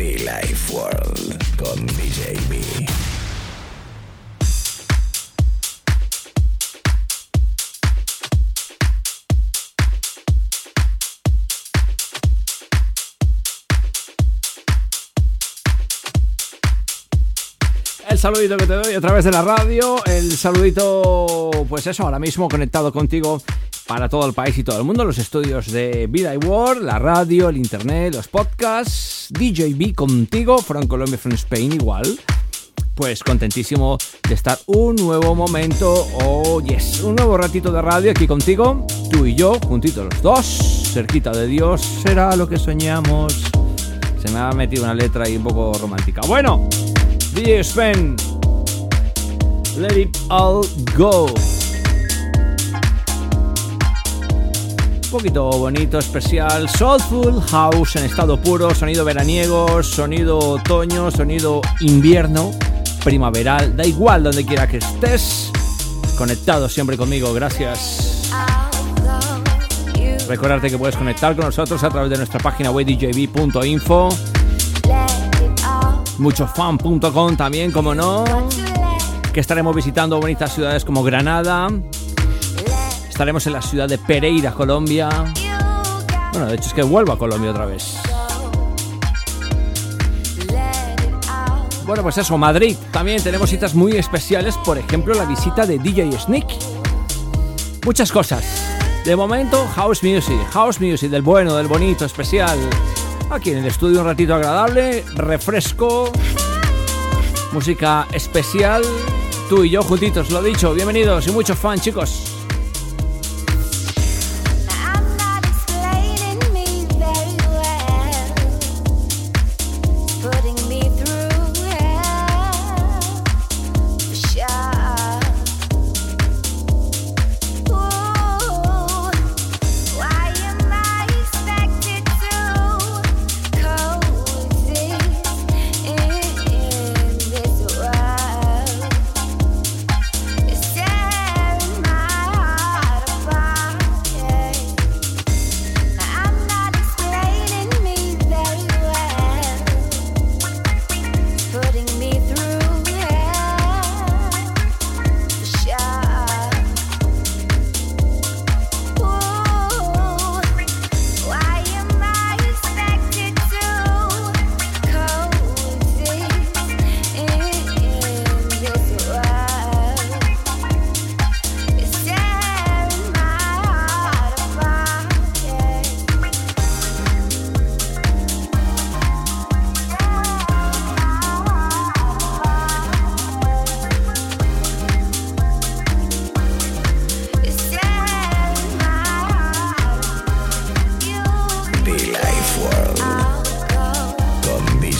Be Life World con DJ B. Saludito que te doy a través de la radio, el saludito, pues eso, ahora mismo conectado contigo para todo el país y todo el mundo, los estudios de Vida y World, la radio, el internet, los podcasts, DJB contigo, from Colombia, from Spain igual. Pues contentísimo de estar un nuevo momento, oh yes, un nuevo ratito de radio aquí contigo, tú y yo, juntitos los dos, cerquita de Dios, será lo que soñamos. Se me ha metido una letra ahí un poco romántica. Bueno, DJ Sven, let it all go. Un poquito bonito, especial, soulful house en estado puro, sonido veraniego, sonido otoño, sonido invierno, primaveral, da igual donde quiera que estés, conectado siempre conmigo, gracias. Recordarte que puedes conectar con nosotros a través de nuestra página web djb.info, muchofan.com también, como no, que estaremos visitando bonitas ciudades como Granada, Estaremos en la ciudad de Pereira, Colombia. Bueno, de hecho es que vuelvo a Colombia otra vez. Bueno, pues eso, Madrid. También tenemos citas muy especiales, por ejemplo, la visita de DJ Sneak. Muchas cosas. De momento, House Music. House Music, del bueno, del bonito, especial. Aquí en el estudio un ratito agradable, refresco, música especial. Tú y yo juntitos, lo dicho, bienvenidos y muchos fans, chicos.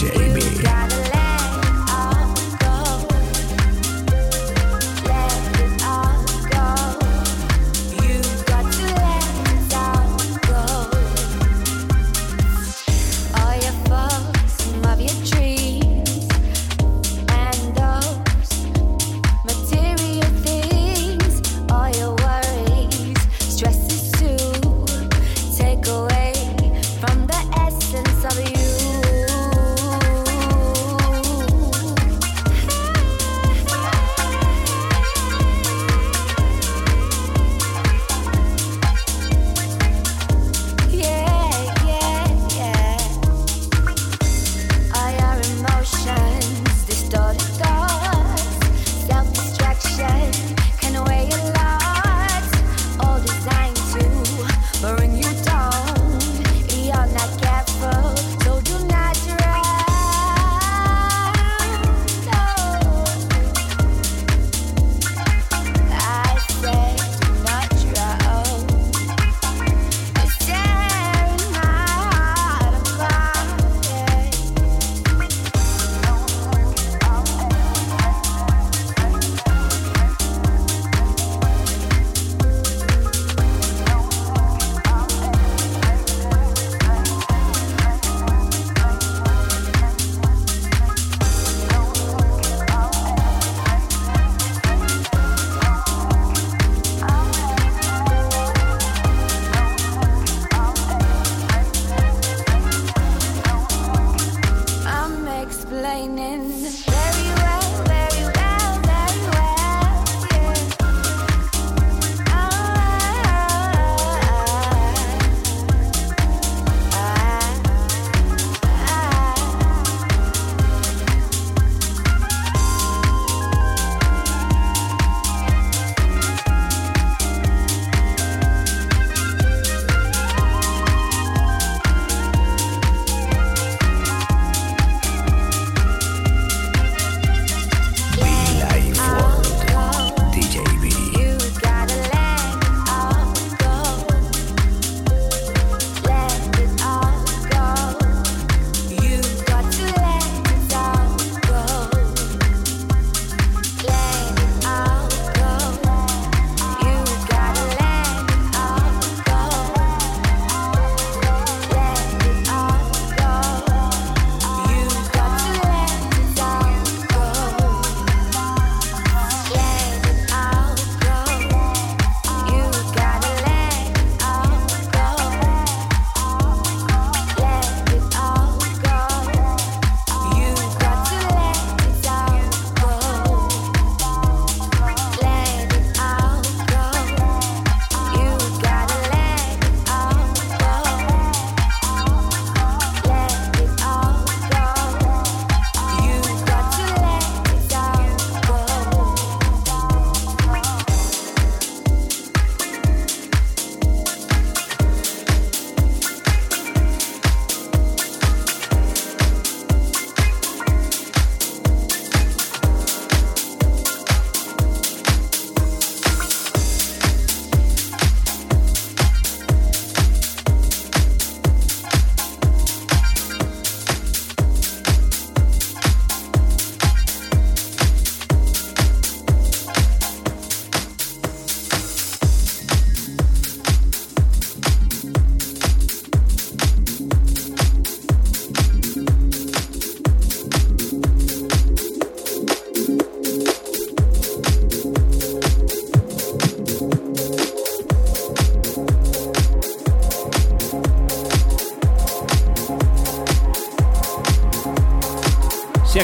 DJ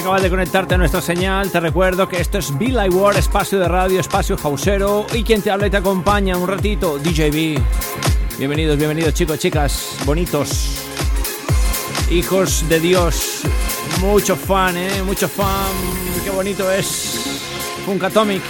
acabas de conectarte a nuestra señal, te recuerdo que esto es Be Like World, espacio de radio, espacio hausero y quien te habla y te acompaña un ratito, DJB. Bienvenidos, bienvenidos chicos, chicas, bonitos, hijos de Dios, mucho fan, eh, mucho fan, qué bonito es Funkatomic.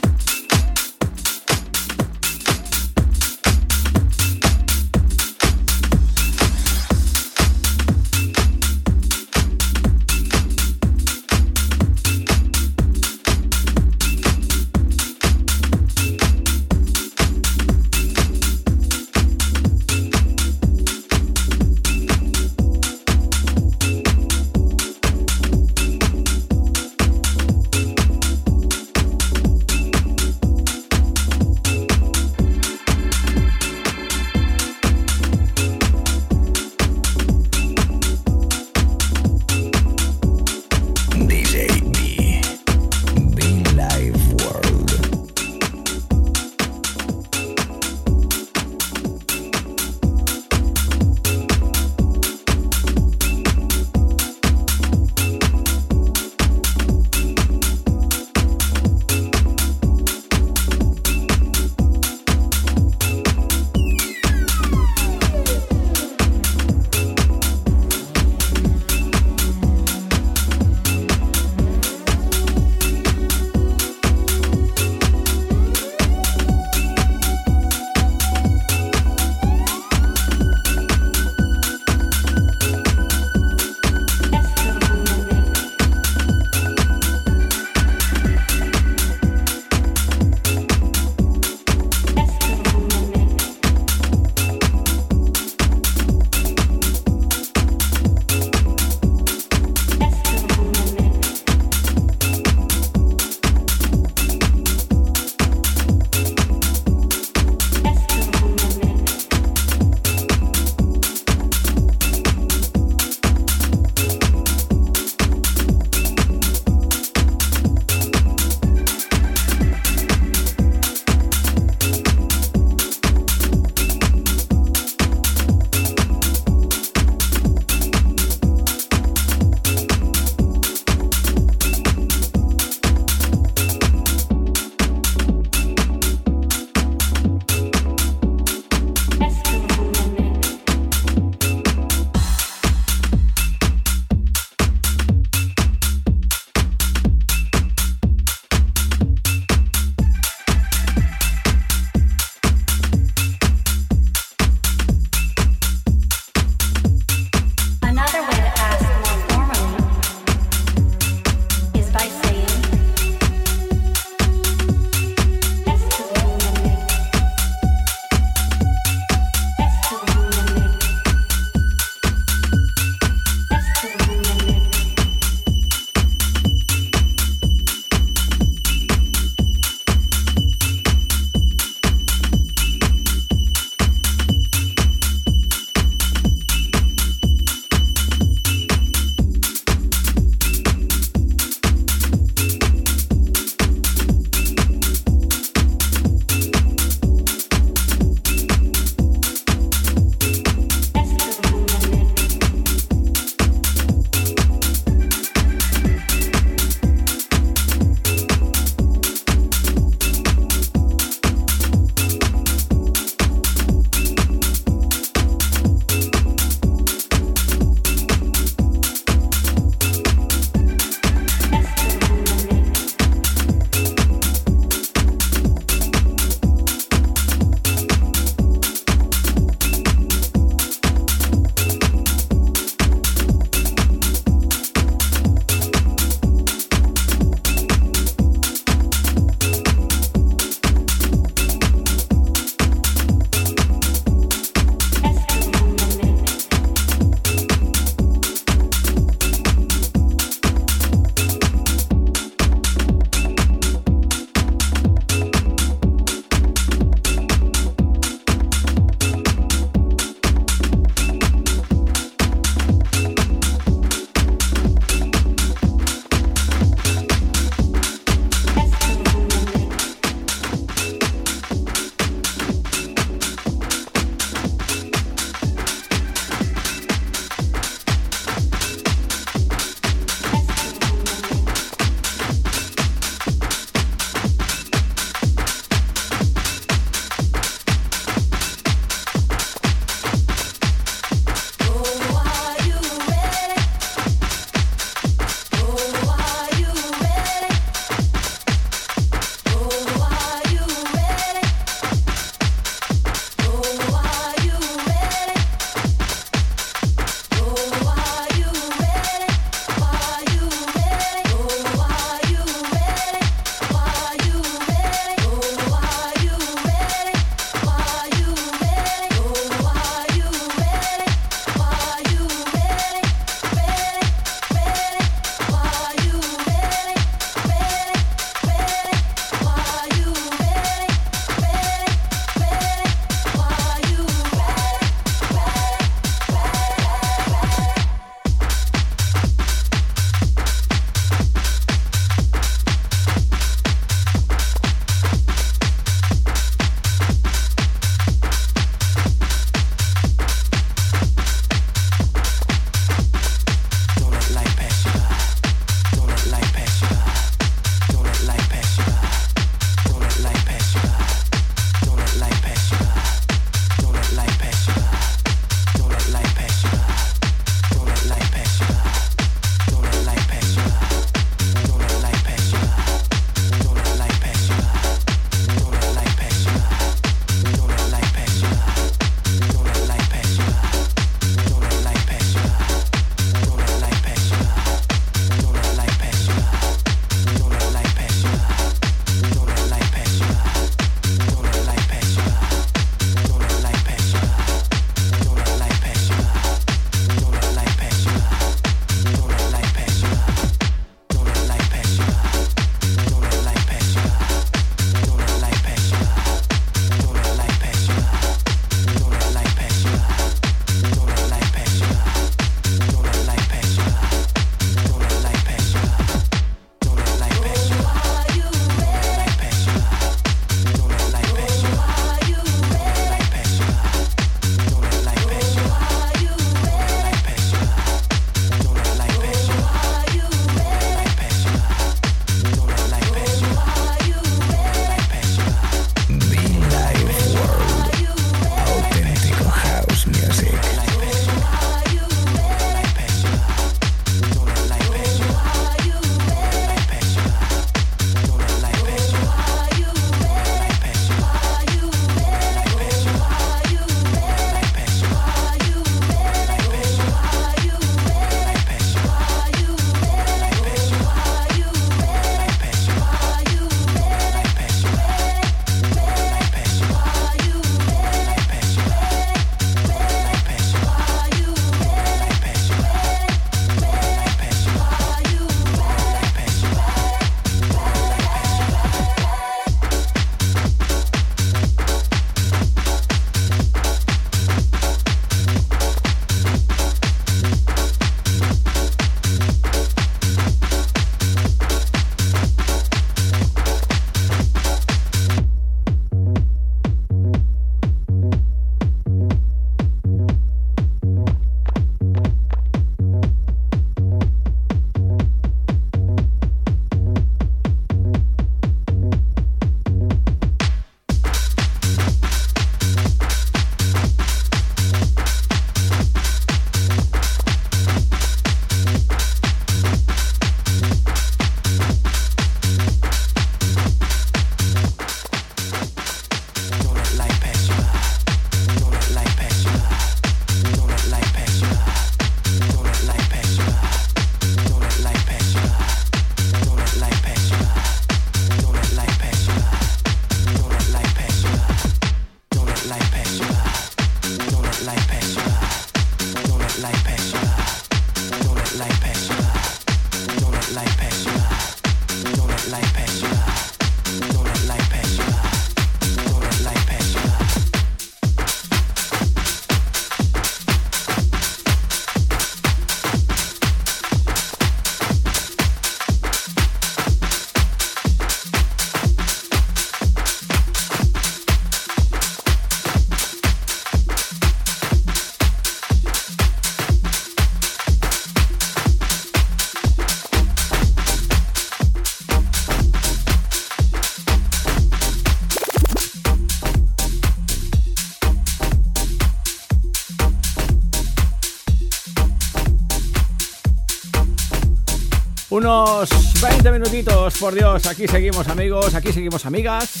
Unos 20 minutitos, por Dios, aquí seguimos amigos, aquí seguimos amigas.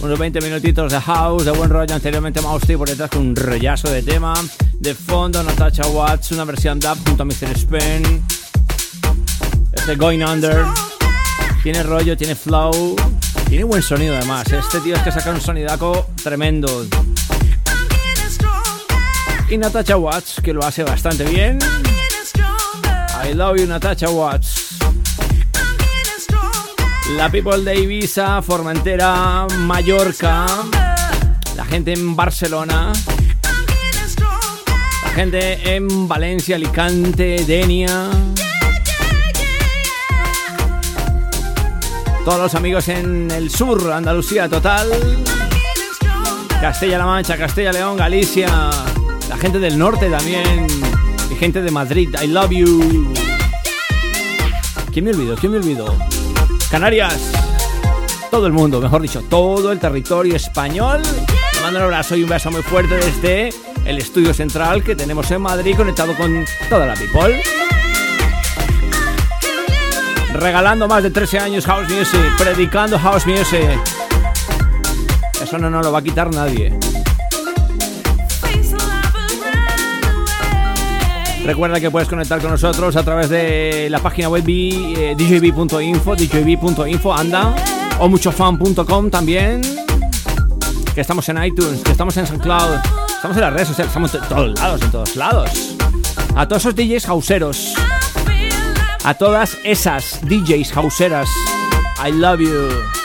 Unos 20 minutitos de house, de buen rollo. Anteriormente Mousty por detrás con un rollazo de tema. De fondo Natasha Watts, una versión dub junto a Mr. Spain. Este Going Under. Tiene rollo, tiene flow. Tiene buen sonido además. Este tío es que saca un sonidaco tremendo. Y Natasha Watts, que lo hace bastante bien. I love you, Natasha Watts. La people de Ibiza, Formentera, Mallorca. La gente en Barcelona. La gente en Valencia, Alicante, Denia. Todos los amigos en el sur, Andalucía total. Castilla-La Mancha, Castilla-León, Galicia. La gente del norte también gente de Madrid. I love you. ¿Quién me olvidó? ¿Quién me olvidó? Canarias. Todo el mundo, mejor dicho, todo el territorio español. Le mando un abrazo y un beso muy fuerte desde el estudio central que tenemos en Madrid, conectado con toda la people. Regalando más de 13 años House Music, predicando House Music. Eso no nos lo va a quitar nadie. Recuerda que puedes conectar con nosotros a través de la página web eh, djb.info, djb.info, anda, o muchofan.com también. Que estamos en iTunes, que estamos en SoundCloud, estamos en las redes sociales, estamos en todos lados, en todos lados. A todos esos DJs hauseros, a todas esas DJs hauseras, I love you.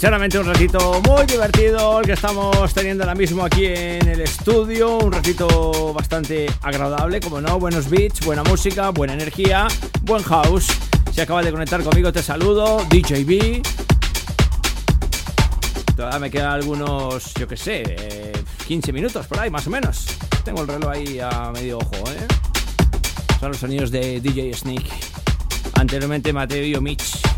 Sinceramente un ratito muy divertido el que estamos teniendo ahora mismo aquí en el estudio, un ratito bastante agradable, como no, buenos beats, buena música, buena energía, buen house. Si acabas de conectar conmigo te saludo, DJB. Todavía me quedan algunos, yo que sé, 15 eh, minutos por ahí más o menos. Tengo el reloj ahí a medio ojo, ¿eh? Son los sonidos de DJ Sneak. Anteriormente Mateo y Mitch.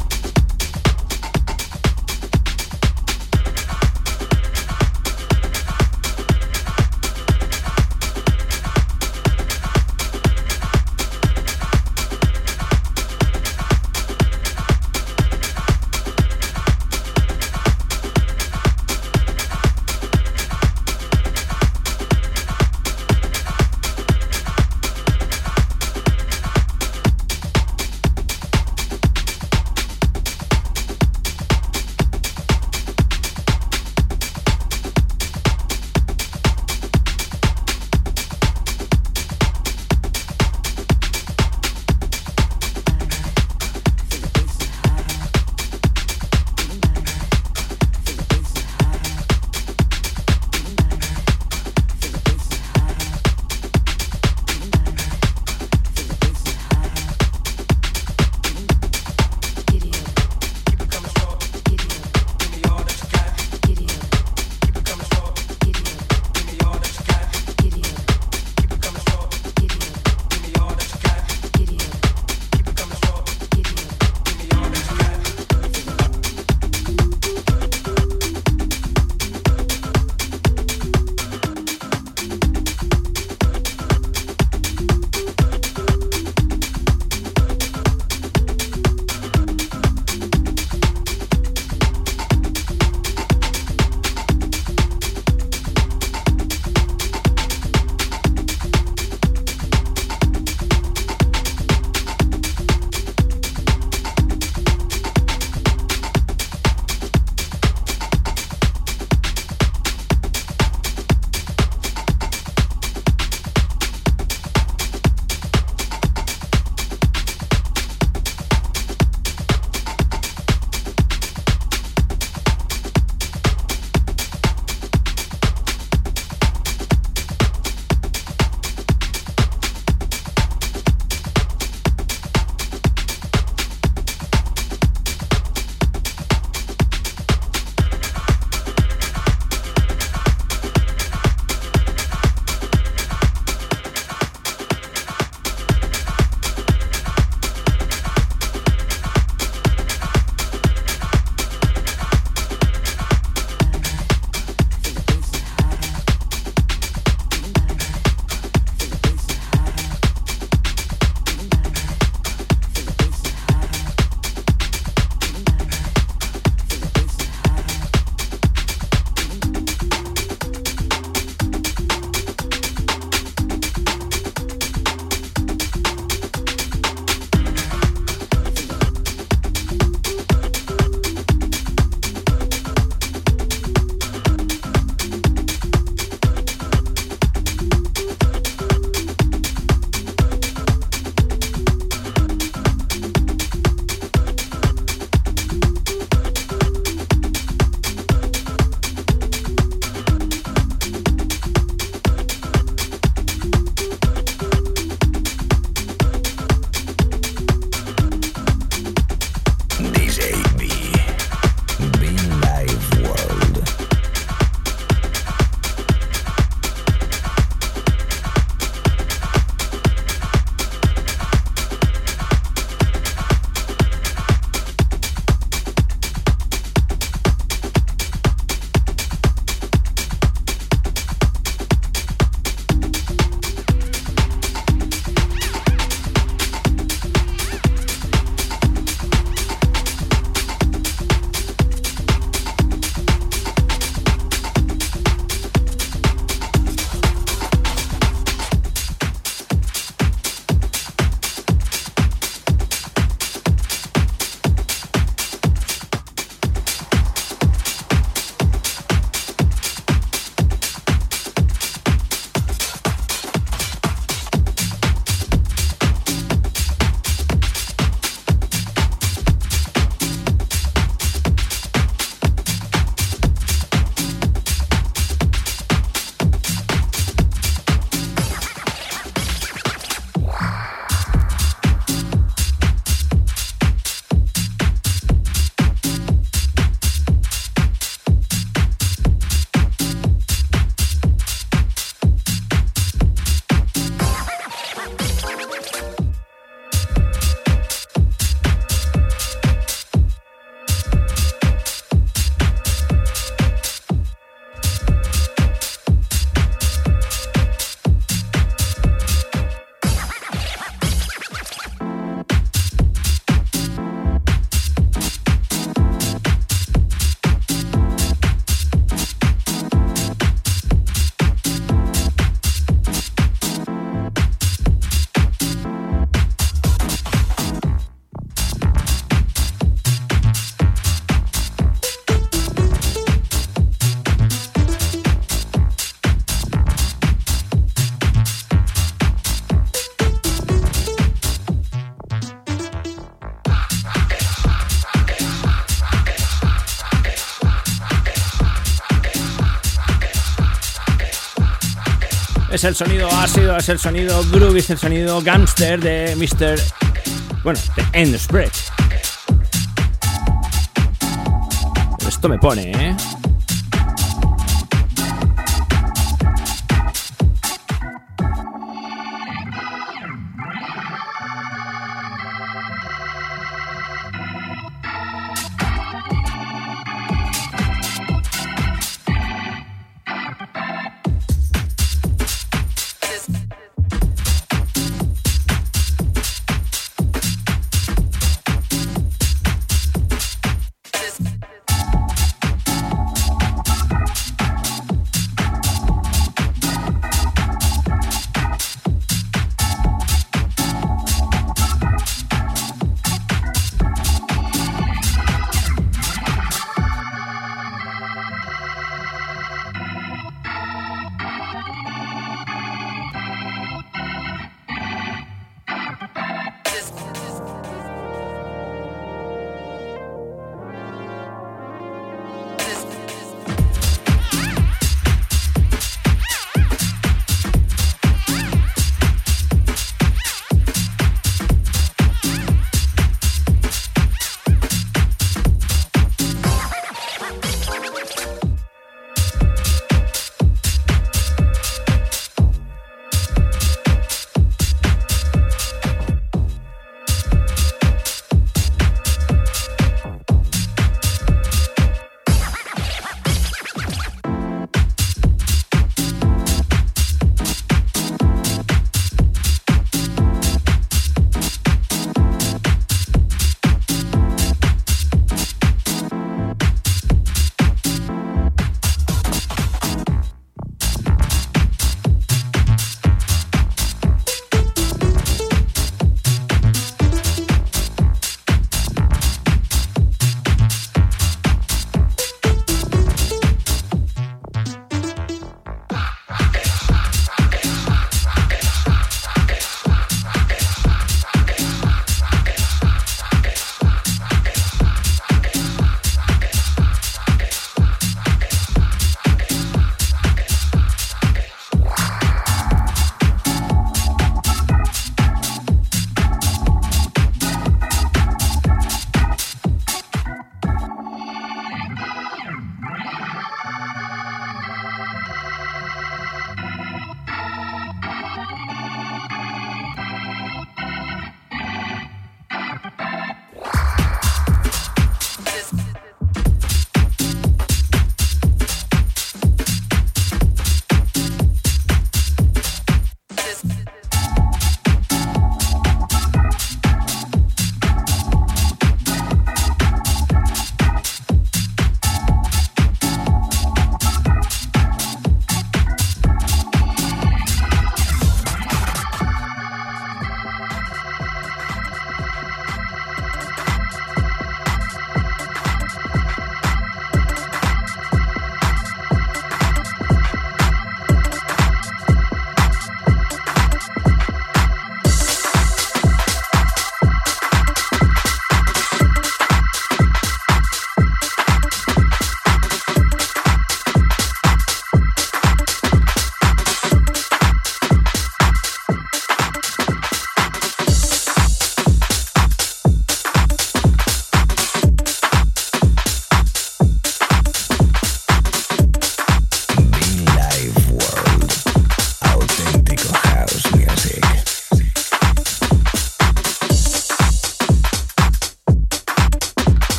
Es el sonido ácido, es el sonido groovy, es el sonido gangster de Mr. Bueno, de End Spread. Esto me pone, ¿eh?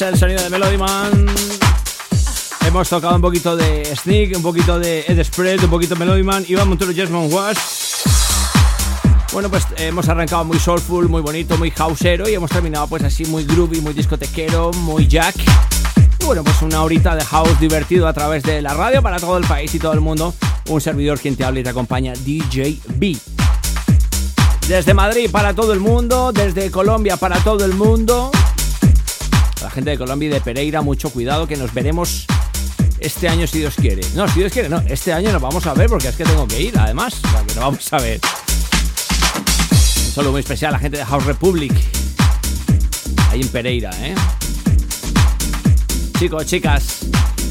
Es el sonido de Melody Man. Hemos tocado un poquito de Sneak, un poquito de Ed Spread, un poquito de Melody Man, Iván Montero, Jasmine Wash. Bueno, pues hemos arrancado muy soulful, muy bonito, muy houseero y hemos terminado pues así muy groovy, muy discotequero, muy jack. Bueno, pues una horita de house divertido a través de la radio para todo el país y todo el mundo. Un servidor quien te habla y te acompaña, DJ B. Desde Madrid para todo el mundo, desde Colombia para todo el mundo. Gente de Colombia y de Pereira, mucho cuidado que nos veremos este año si Dios quiere. No, si Dios quiere, no, este año nos vamos a ver porque es que tengo que ir además, o nos vamos a ver. Un saludo muy especial a la gente de House Republic, ahí en Pereira, ¿eh? Chicos, chicas,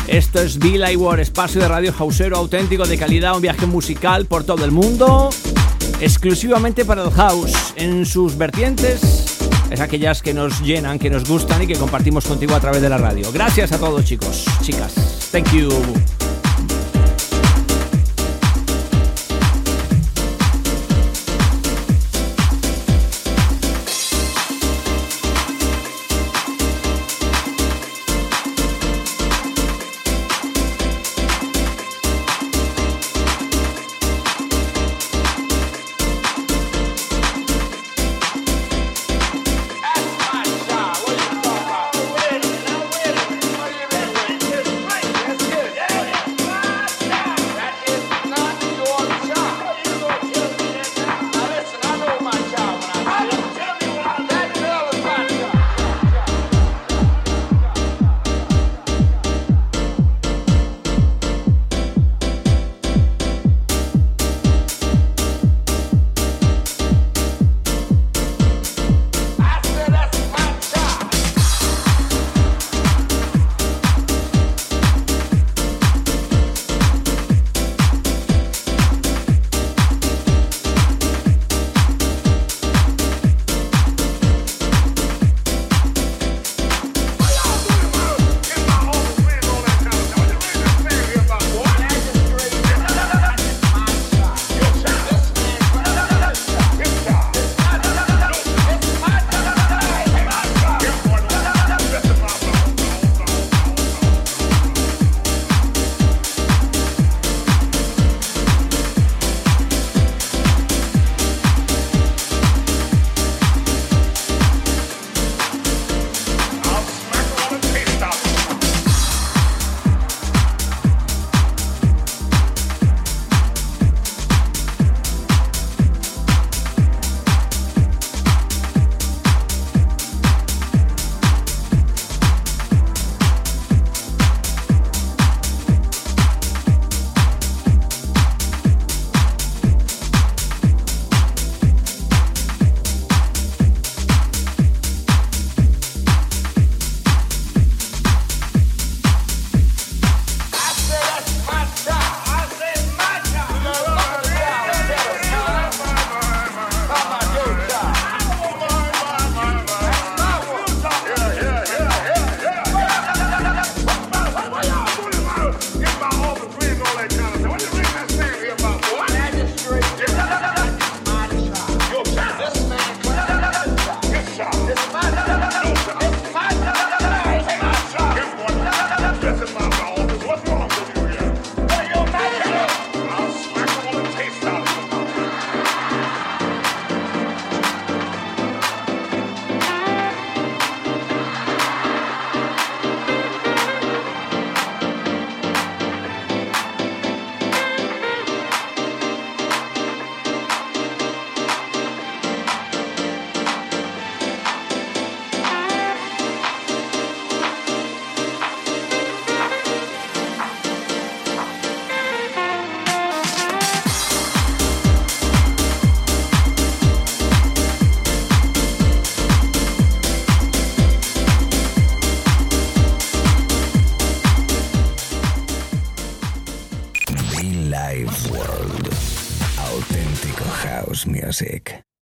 esto es Villa War, espacio de radio hausero auténtico de calidad, un viaje musical por todo el mundo, exclusivamente para el house, en sus vertientes es aquellas que nos llenan, que nos gustan y que compartimos contigo a través de la radio. Gracias a todos chicos, chicas. Thank you.